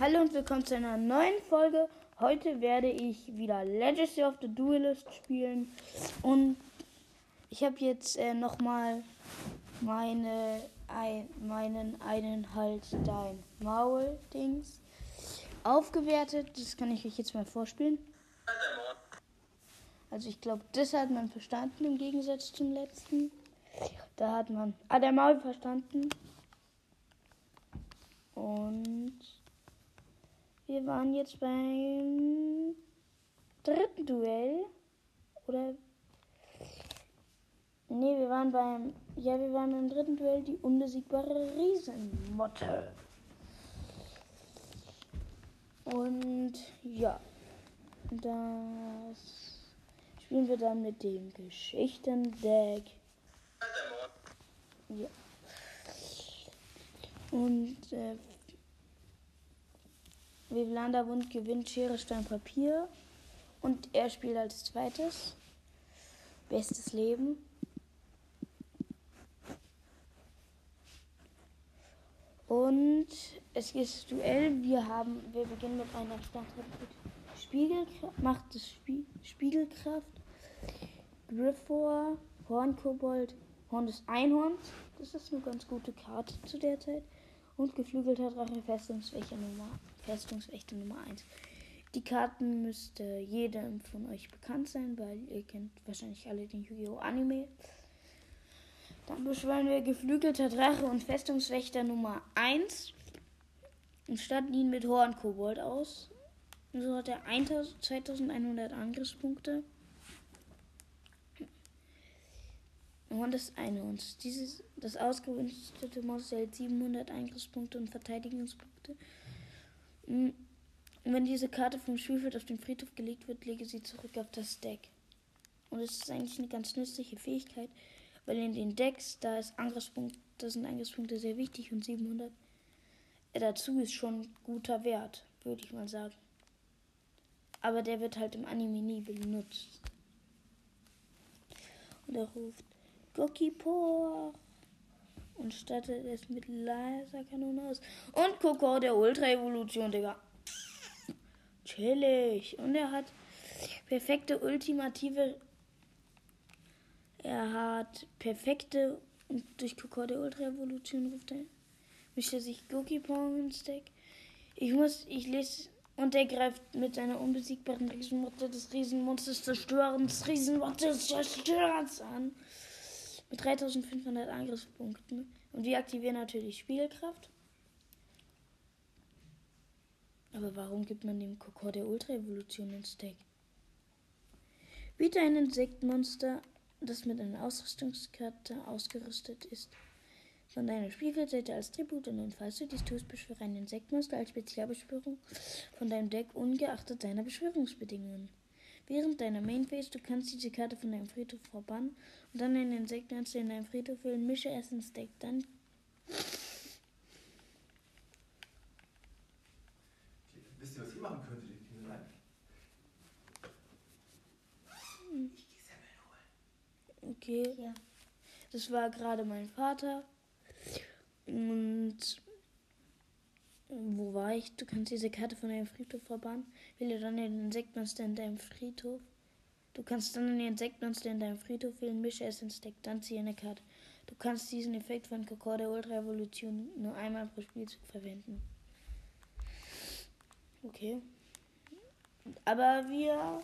Hallo und willkommen zu einer neuen Folge. Heute werde ich wieder Legacy of the Duelist spielen und ich habe jetzt äh, nochmal meine, ein, meinen einen Halt dein Maul Dings aufgewertet. Das kann ich euch jetzt mal vorspielen. Also ich glaube, das hat man verstanden im Gegensatz zum letzten. Da hat man ah, der Maul verstanden. Und wir waren jetzt beim dritten Duell. Oder. Nee, wir waren beim. Ja, wir waren beim dritten Duell die unbesiegbare Riesenmotte. Und ja, das spielen wir dann mit dem Geschichtendeck. Ja. Und äh, Vivlanda Wund gewinnt Schere, Stein, Papier. Und er spielt als zweites. Bestes Leben. Und es ist Duell. Wir haben, wir beginnen mit einer Startreihe Spiegelkraft, Macht des Spie Spiegelkraft, Griffor, Hornkobold, Horn des Einhorns. Das ist eine ganz gute Karte zu der Zeit. Und geflügelter Drache Festungswächter Nummer, Festungswächter Nummer 1. Die Karten müsste jedem von euch bekannt sein, weil ihr kennt wahrscheinlich alle den Yu-Gi-Oh! Anime. Dann beschwören wir geflügelter Drache und Festungswächter Nummer 1 und statten ihn mit Hornkobold aus. So hat er 2100 Angriffspunkte. Und das eine uns. Dieses, das ausgerüstete Monster hält 700 Angriffspunkte und Verteidigungspunkte. Wenn diese Karte vom Spielfeld auf den Friedhof gelegt wird, lege sie zurück auf das Deck. Und es ist eigentlich eine ganz nützliche Fähigkeit, weil in den Decks, da ist Angriffspunkt, da sind Angriffspunkte sehr wichtig und 700 dazu ist schon guter Wert, würde ich mal sagen. Aber der wird halt im Anime nie benutzt. Und er ruft Gokipor und stattet es mit Laserkanone aus. Und Coco der Ultra-Evolution, Digga. Chillig. Und er hat perfekte ultimative. Er hat perfekte. Und durch Coco der Ultra-Evolution ruft er. Mischt er sich Gokipor ins Deck. Ich muss. Ich lese. Und er greift mit seiner unbesiegbaren Riesenmotte des Riesenmonsters zerstörens Riesenmottes zerstörens an mit 3500 Angriffspunkten. Und wir aktivieren natürlich Spielkraft. Aber warum gibt man dem Kokor der Ultra-Evolution ins Deck? Biete ein Insektmonster, das mit einer Ausrüstungskarte ausgerüstet ist. Von deiner Spielfeldseite als Tribut und dann, falls du dies tust, beschwöre ein Insektmonster als Spezialbeschwörung von deinem Deck ungeachtet seiner Beschwörungsbedingungen. Während deiner Main Phase, du kannst diese Karte von deinem Friedhof verbannen und dann einen Insektenmonster in deinem Friedhof füllen, mische es ins Deck. Dann. Wisst ihr, was ihr machen könntet, ihr Kindlein? Ich gehe Semmeln holen. Okay. Ja. Das war gerade mein Vater. Und wo war ich? Du kannst diese Karte von deinem Friedhof verbannen. Wähle dann den Insektmonster in deinem Friedhof. Du kannst dann den Insektmonster in deinem Friedhof wählen, mische es ins Deck, dann ziehe eine Karte. Du kannst diesen Effekt von Kokor der Ultra Evolution nur einmal pro Spielzug verwenden. Okay. Aber wir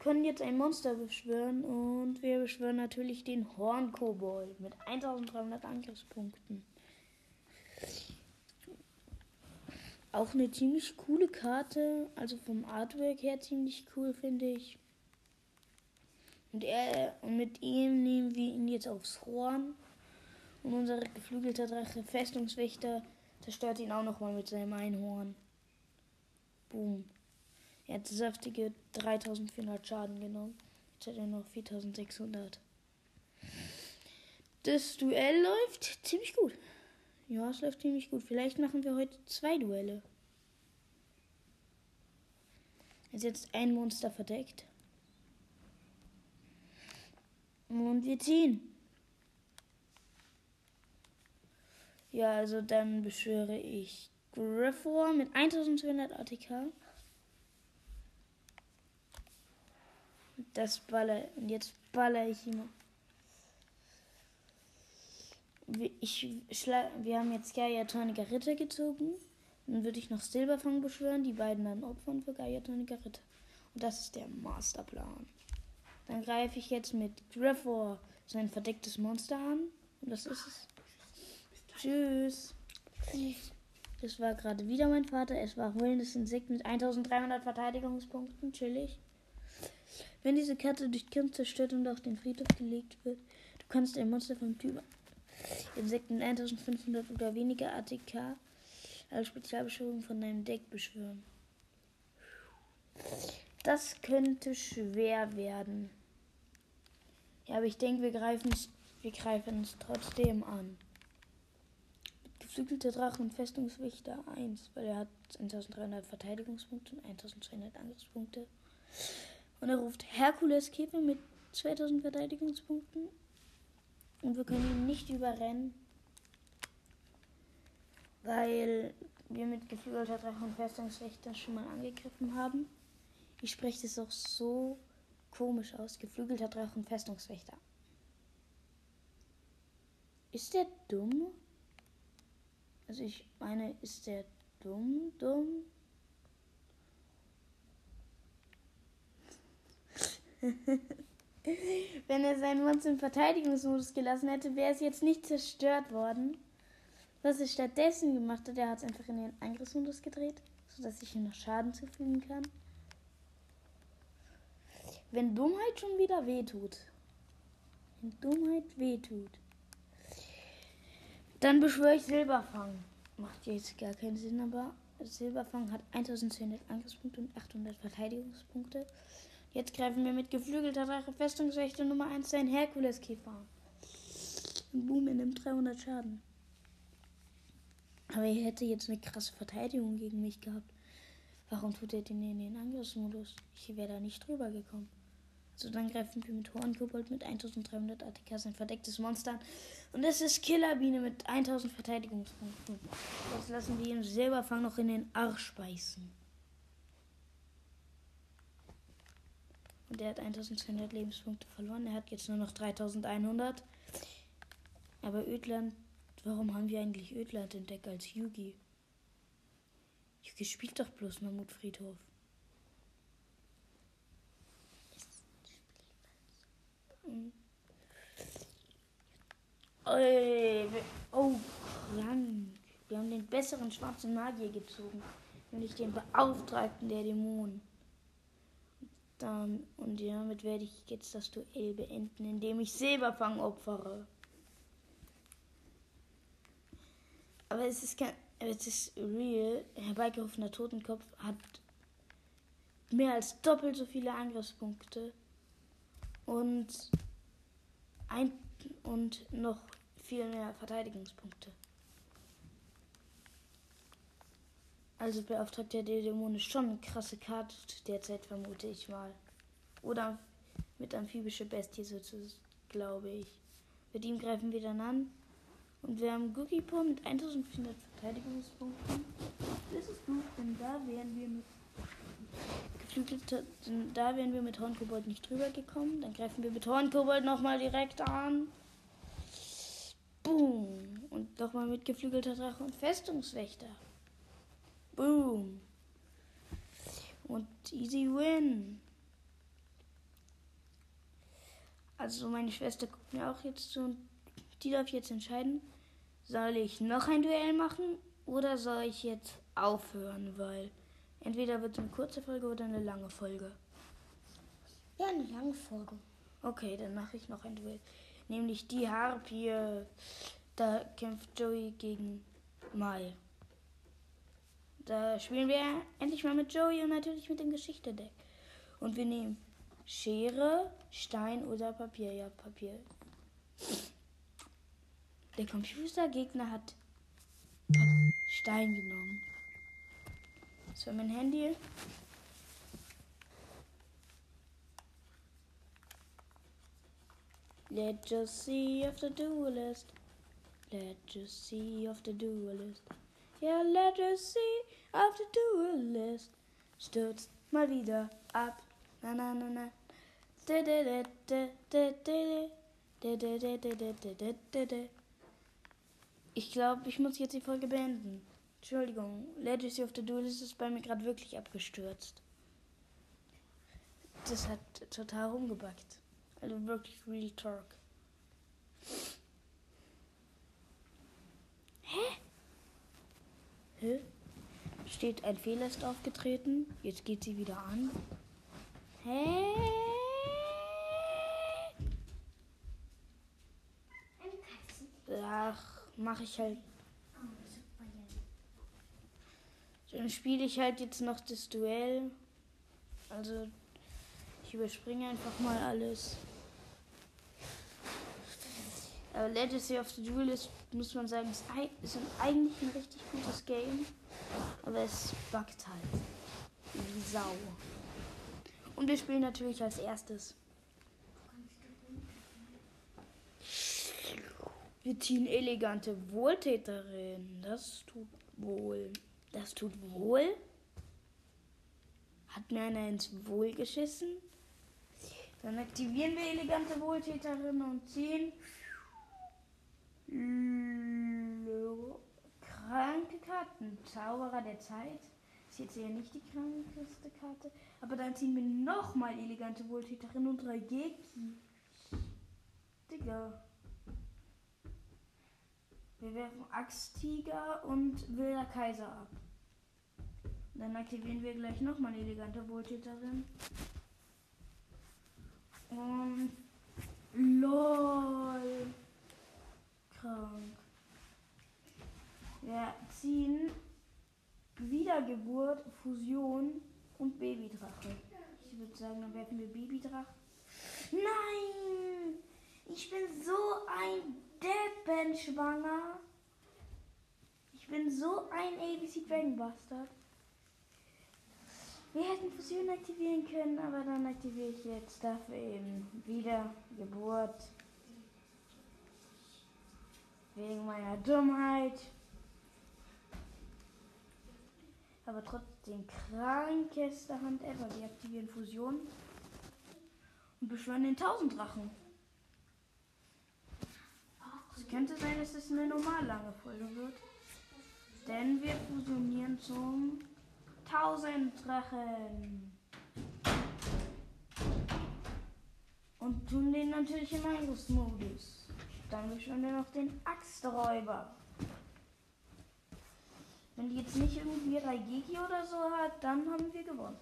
können jetzt ein Monster beschwören und wir beschwören natürlich den Hornkobold mit 1300 Angriffspunkten. Auch eine ziemlich coole Karte, also vom Artwork her ziemlich cool, finde ich. Und, er, und mit ihm nehmen wir ihn jetzt aufs Horn. Und unser geflügelter Drache Festungswächter zerstört ihn auch nochmal mit seinem Einhorn. Boom. Er hat saftige 3400 Schaden genommen. Jetzt hat er noch 4600. Das Duell läuft ziemlich gut. Ja, es läuft ziemlich gut. Vielleicht machen wir heute zwei Duelle. Ist jetzt ein Monster verdeckt. Und wir ziehen. Ja, also dann beschwöre ich Griffor mit 1200 ATK. Das baller. Und jetzt baller ich ihn. Ich wir haben jetzt Gaia Toniker Ritter gezogen. Dann würde ich noch Silberfang beschwören, die beiden dann opfern für Gaia Toniker Ritter. Und das ist der Masterplan. Dann greife ich jetzt mit Griffor sein verdecktes Monster an. Und das ist es. Tschüss. Das war gerade wieder mein Vater. Es war heulendes Insekt mit 1300 Verteidigungspunkten. Chillig. Wenn diese Karte durch Kind zerstört und auf den Friedhof gelegt wird, du kannst ein Monster vom Typ Insekten mit 1500 oder weniger ATK als Spezialbeschwörung von deinem Deck beschwören. Das könnte schwer werden. Ja, aber ich denke, wir greifen es wir greifen trotzdem an. Geflügelte Drache und Festungswächter 1, weil er hat 1300 Verteidigungspunkte und 1200 Angriffspunkte. Und er ruft Herkules Käfer mit 2000 Verteidigungspunkten. Und wir können ihn nicht überrennen, weil wir mit geflügelter Drache und Festungswächter schon mal angegriffen haben. Ich spreche das auch so komisch aus. Geflügelter Drache und Festungswächter. Ist der dumm? Also ich meine, ist der dumm, dumm? Wenn er seinen Monster im Verteidigungsmodus gelassen hätte, wäre es jetzt nicht zerstört worden. Was er stattdessen gemacht hat, er hat es einfach in den Angriffsmodus gedreht, sodass ich ihm noch Schaden zufügen kann. Wenn Dummheit schon wieder wehtut. Wenn Dummheit wehtut. Dann beschwöre ich Silberfang. Macht jetzt gar keinen Sinn, aber Silberfang hat 1200 Angriffspunkte und 800 Verteidigungspunkte. Jetzt greifen wir mit geflügelter Drache Festungswächter Nummer 1 seinen Herkuleskäfer. an. Und boom, er nimmt 300 Schaden. Aber er hätte jetzt eine krasse Verteidigung gegen mich gehabt. Warum tut er den in den Angriffsmodus? Ich wäre da nicht drüber gekommen. Also dann greifen wir mit Hornkobold mit 1300 ATK sein verdecktes Monster an. Und es ist Killerbiene mit 1000 Verteidigungspunkten. Jetzt lassen wir ihn Silberfang noch in den Arsch beißen. Und er hat 1200 Lebenspunkte verloren. Er hat jetzt nur noch 3100. Aber Ödland, warum haben wir eigentlich Ödland entdeckt als Yugi? Yugi spielt doch bloß Mammutfriedhof. Oh, krank. Wir haben den besseren schwarzen Magier gezogen. Nämlich den Beauftragten der Dämonen. Dann, und damit werde ich jetzt das Duell beenden, indem ich Silberfang opfere. Aber es ist kein. Es ist real. Herbeigerufener Totenkopf hat mehr als doppelt so viele Angriffspunkte. Und ein und noch viel mehr Verteidigungspunkte. Also beauftragt der Dämon ist schon eine krasse Karte derzeit, vermute ich mal. Oder mit amphibische Bestie sozusagen, glaube ich. Mit ihm greifen wir dann an. Und wir haben Gugipor mit 1400 Verteidigungspunkten. Das ist gut, denn da wären wir mit geflügelter, da wären wir mit Hornkobold nicht drüber gekommen. Dann greifen wir mit Hornkobold nochmal direkt an. Boom. Und nochmal mit geflügelter Drache und Festungswächter. Boom. Und easy win. Also meine Schwester guckt mir auch jetzt zu und die darf jetzt entscheiden, soll ich noch ein Duell machen oder soll ich jetzt aufhören, weil entweder wird es eine kurze Folge oder eine lange Folge. Ja, eine lange Folge. Okay, dann mache ich noch ein Duell. Nämlich die Harpie. Da kämpft Joey gegen Mai. Da spielen wir endlich mal mit Joey und natürlich mit dem Geschichte-Deck. Und wir nehmen Schere, Stein oder Papier. Ja, Papier. Der Computergegner hat Stein genommen. Das war mein Handy. Let just see of the duelist. Let just see of the duelist. Yeah, let us see auf der Duelist stürzt mal wieder ab. Na na na na. Ich glaube, ich muss jetzt die Folge beenden. Entschuldigung, Legacy of the Duelist ist bei mir gerade wirklich abgestürzt. Das hat total rumgebackt. Also wirklich real talk. Hä? Hä? Steht ein Fehler ist aufgetreten. Jetzt geht sie wieder an. Hä? Ach, mache ich halt. Dann spiele ich halt jetzt noch das Duell. Also, ich überspringe einfach mal alles. Aber Legacy of the Duel ist, muss man sagen, ist, ei- ist ein, eigentlich ein richtig gutes Game. Aber es buggt halt. Wie Sau. Und wir spielen natürlich als erstes. Wir ziehen elegante Wohltäterin. Das tut wohl. Das tut wohl. Hat mir einer ins Wohl geschissen. Dann aktivieren wir elegante Wohltäterin und ziehen. Kranke Karten. Zauberer der Zeit. Ist jetzt eher nicht die krankeste Karte. Aber dann ziehen wir nochmal elegante Wohltäterin und drei Geki. Digga. Wir werfen Axttiger und Wilder Kaiser ab. Dann aktivieren wir gleich nochmal elegante Wohltäterin. Und LOL. Krank. Wir ziehen Wiedergeburt, Fusion und Babydrache. Ich würde sagen, dann werfen wir Babydrache. Nein! Ich bin so ein Deppenschwanger. Ich bin so ein ABC Dragon Bastard. Wir hätten Fusion aktivieren können, aber dann aktiviere ich jetzt dafür eben Wiedergeburt. Wegen meiner Dummheit. Aber trotzdem krankeste Hand ever. Wir aktivieren Fusion und beschwören den Tausenddrachen. Es könnte sein, dass es eine normal lange Folge wird. Denn wir fusionieren zum Tausenddrachen. Und tun den natürlich im Angriffsmodus. Dann beschwören wir noch den Axträuber. Wenn die jetzt nicht irgendwie Raigeki oder so hat, dann haben wir gewonnen.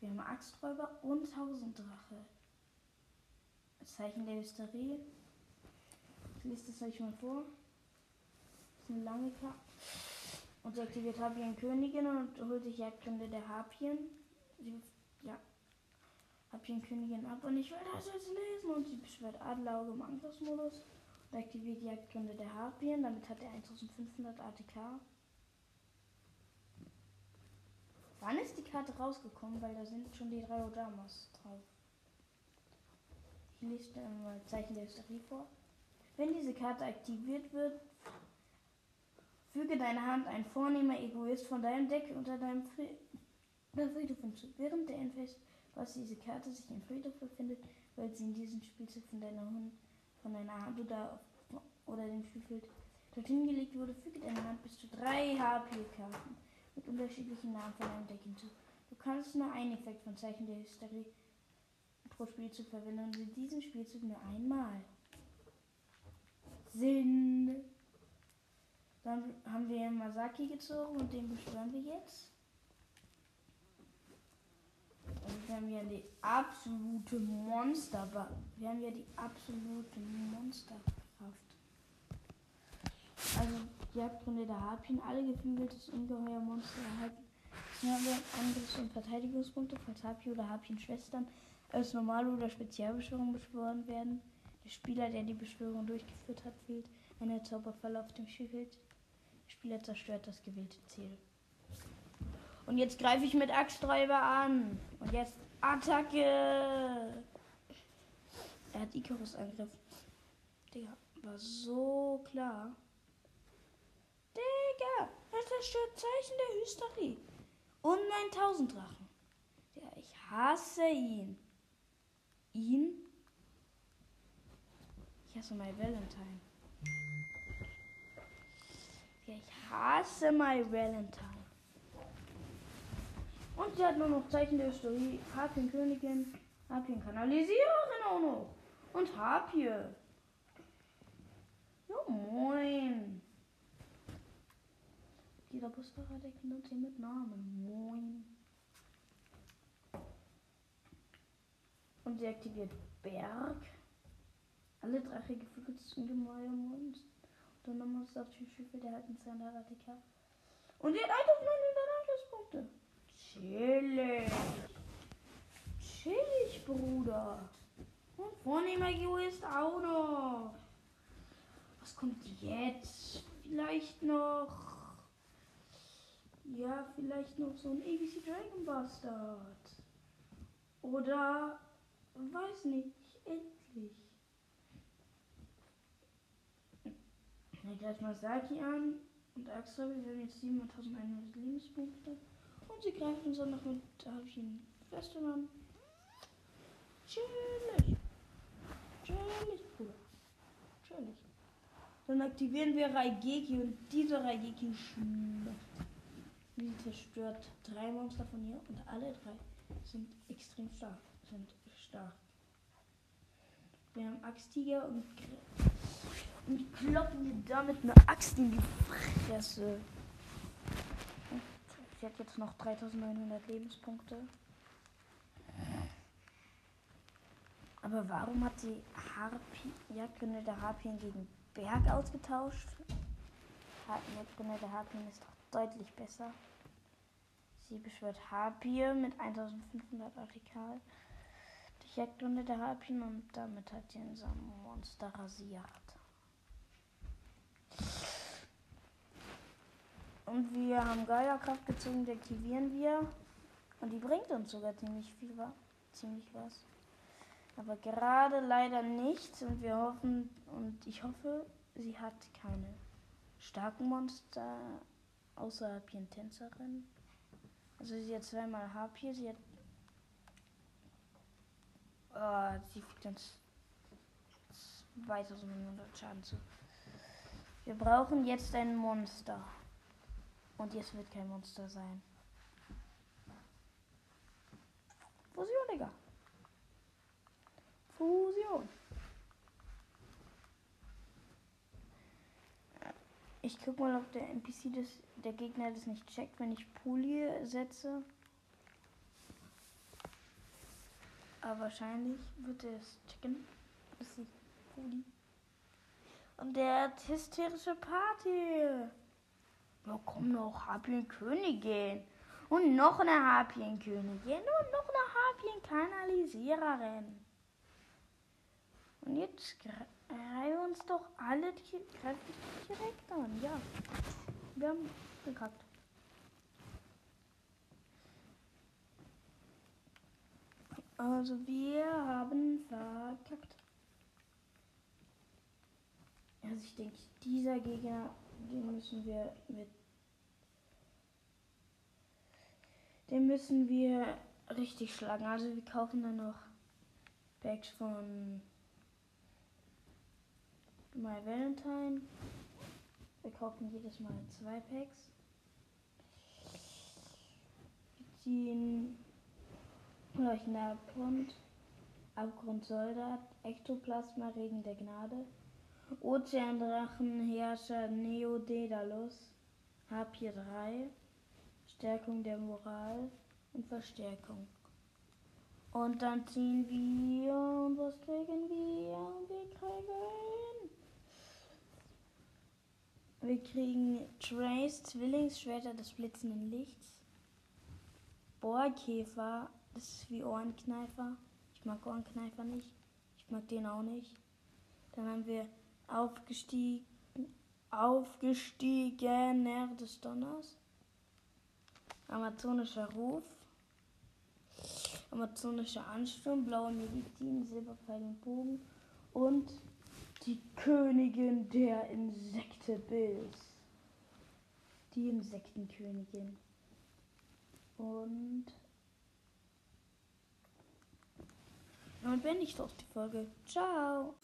Wir haben Axträuber und Tausenddrache. Zeichen der Hysterie. Ich lese das euch mal vor. Das ist eine lange Karte. Und sie aktiviert Harpien Königin und holt sich Jagdgründe der Harpien. Sie, ja. Königin ab und ich will das jetzt lesen. Und sie beschwört Adlerauge im Angriffsmodus und aktiviert Jagdgründe der Harpien. Damit hat er 1500 ATK. Wann ist die Karte rausgekommen? Weil da sind schon die drei Odamas drauf. Ich lese dann mal Zeichen der Hysterie vor. Wenn diese Karte aktiviert wird, füge deine Hand ein vornehmer Egoist von deinem Deck unter deinem Friedhof hinzu. Während der Endphase, was diese Karte sich im Friedhof befindet, weil sie in diesem Spielzug von deiner Hand, von deiner Hand oder, oder dem Spielfeld dorthin gelegt wurde, füge deine Hand bis zu drei HP-Karten mit unterschiedlichen Namen von deinem Deck hinzu. Du kannst nur einen Effekt von Zeichen der Hysterie pro Spielzug verwenden und in diesem Spielzug nur einmal. Sinn. Dann haben wir Masaki gezogen und den beschwören wir jetzt. Und wir haben ja die absolute Monster. Wir haben ja die absolute Monsterkraft. Also Jagdgründe der Harpien, alle geflügeltes Ungeheuer Monster erhalten. Dann haben wir Angriffs- und Verteidigungspunkte, falls Harpie oder Harpien-Schwestern als normale oder Spezialbeschwörung beschworen werden. Der Spieler, der die Beschwörung durchgeführt hat, wählt eine Zauberfalle auf dem Spielfeld. Der Spieler zerstört das gewählte Ziel. Und jetzt greife ich mit Axträuber an. Und jetzt Attacke. Er hat Icarus Angriff. Digga, war so klar. Digga, er zerstört Zeichen der Hysterie. Und mein Tausenddrachen. Ja, ich hasse ihn. Ihn? Ich hasse My Valentine. Ja, ich hasse My Valentine. Und sie hat nur noch Zeichen der Hysterie. Harpien Königin, Harpien Kanalisiererin auch noch. Und Harpie. Ja, moin. Jeder Busfahrer, der kennt uns hier mit Namen. Moin. Und sie aktiviert Berg. Alle drachige Vögel sind Gemäuer und dann nochmal auf die Schiffe der halten 200 ATK. Und die hat 1900 Angriffspunkte. Chillig. Chillig, Bruder. Und vornehmer ist auch noch. Was kommt jetzt? Vielleicht noch. Ja, vielleicht noch so ein ABC Dragon Bastard. Oder. Weiß nicht. Endlich. Ich greife mal Saki an. Und Axel, wir haben jetzt 7100 Lebenspunkte. Und sie greift uns dann noch mit Habchen fest an. Chillig. Chillig, Bruder. Chillig. Dann aktivieren wir Raigeki und dieser Raigeki zerstört drei Monster von ihr und alle drei sind extrem stark. Sind stark. Wir haben Axttiger und, und kloppen ihr damit eine Axt in die Fresse. Sie hat jetzt noch 3900 Lebenspunkte. Aber warum hat sie Harpie, Jagdgründe der Harpien gegen Berg ausgetauscht? Jagdgründe der Harpien ist doch deutlich besser. Sie beschwört Harpie mit 1500 ATK. Die Jagdgründe der Harpien und damit hat sie unser Monster rasiert. Und wir haben Geierkraft gezogen, die aktivieren wir. Und die bringt uns sogar ziemlich viel, ziemlich was. Aber gerade leider nichts und wir hoffen und ich hoffe, sie hat keine starken Monster außer Harpien-Tänzerin. Also sie hat zweimal Harpie, sie hat. Oh, sie fügt uns 2900 Schaden zu. Wir brauchen jetzt ein Monster. Und jetzt wird kein Monster sein. Fusion, Digga. Fusion. Ich guck mal, ob der NPC das, der Gegner das nicht checkt, wenn ich Puli setze. Aber wahrscheinlich wird er es checken. Das ist Puli. Und der hat hysterische Party. Ja, komm noch, Harpienkönigin. Und noch eine Harpienkönigin. Und noch eine Harpienkanalisiererin. Und jetzt greifen uns doch alle greifen direkt an. Ja. Wir haben gekackt. Also wir haben verkackt. Also ich denke, dieser Gegner, den müssen wir mit den müssen wir richtig schlagen. Also wir kaufen dann noch Packs von My Valentine. Wir kaufen jedes Mal zwei Packs. Wir ziehen Leuchtender-Abgrund, Abgrundsoldat, Ektoplasma, Regen der Gnade, Ozeandrachen, Herrscher, Neo Daedalus, Harpie 3, Stärkung der Moral und Verstärkung. Und dann ziehen wir und was kriegen wir? Wir kriegen. Wir kriegen Trace, Zwillingsschwerter des blitzenden Lichts. Bohrkäfer, das ist wie Ohrenkneifer. Ich mag Ohrenkneifer nicht. Ich mag den auch nicht. Dann haben wir aufgestiegen, aufgestiegener des Donners. Amazonischer Ruf. Amazonischer Ansturm, blaue Medizin, Silberpfeil und Bogen. Und die Königin der Insekte Bills. die Insektenkönigin. Und damit beende ich doch die Folge. Ciao.